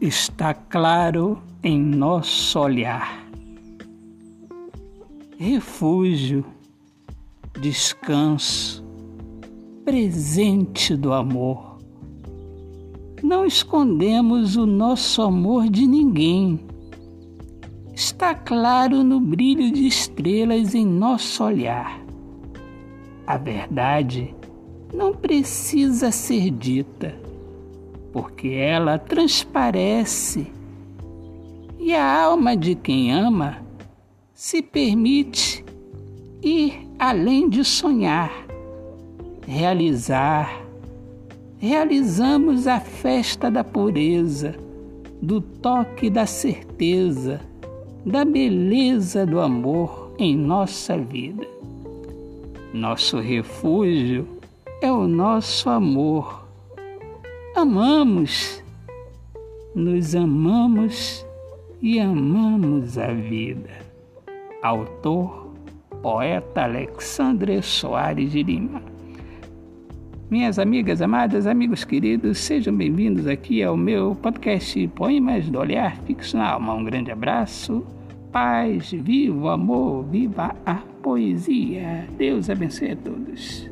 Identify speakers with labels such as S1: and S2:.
S1: está claro em nosso olhar. Refúgio, descanso, presente do amor. Não escondemos o nosso amor de ninguém. Está claro no brilho de estrelas em nosso olhar. A verdade não precisa ser dita, porque ela transparece e a alma de quem ama se permite ir além de sonhar, realizar. Realizamos a festa da pureza, do toque da certeza, da beleza do amor em nossa vida. Nosso refúgio é o nosso amor. Amamos, nos amamos e amamos a vida. Autor, poeta Alexandre Soares de Lima. Minhas amigas amadas, amigos queridos, sejam bem-vindos aqui ao meu podcast Poemas do Olhar Fixo na Alma. Um grande abraço, paz, viva o amor, viva a poesia. Deus abençoe a todos.